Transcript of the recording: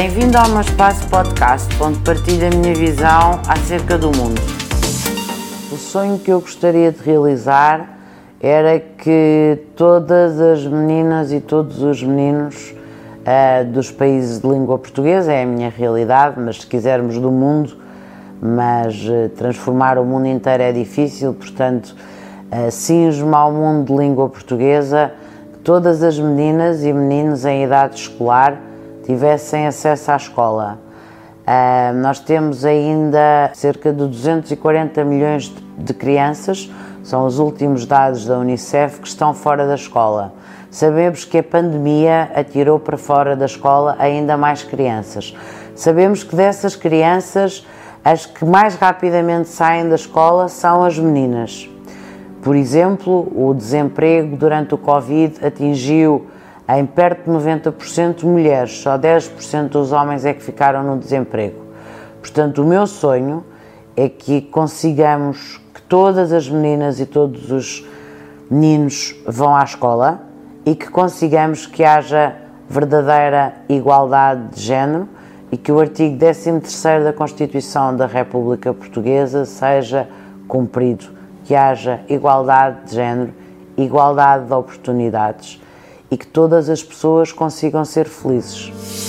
Bem-vindo ao meu espaço podcast, onde partilho a minha visão acerca do mundo. O sonho que eu gostaria de realizar era que todas as meninas e todos os meninos uh, dos países de língua portuguesa, é a minha realidade, mas se quisermos do mundo, mas uh, transformar o mundo inteiro é difícil, portanto, uh, cinjo-me ao mundo de língua portuguesa, todas as meninas e meninos em idade escolar tivessem acesso à escola. Uh, nós temos ainda cerca de 240 milhões de, crianças, são os últimos dados da Unicef, que estão fora da escola. Sabemos que a pandemia atirou para fora da escola ainda mais crianças. Sabemos que dessas crianças, as que mais rapidamente saem da escola são as meninas. Por exemplo, o desemprego durante o Covid atingiu em perto de 90% mulheres, só 10% dos homens é que ficaram no desemprego. Portanto, o meu sonho é que consigamos que todas as meninas e todos os meninos vão à escola e que consigamos que haja verdadeira igualdade de género e que o artigo 13 da Constituição da República Portuguesa seja cumprido, que haja igualdade de género, igualdade de oportunidades e que todas as pessoas consigam ser felizes.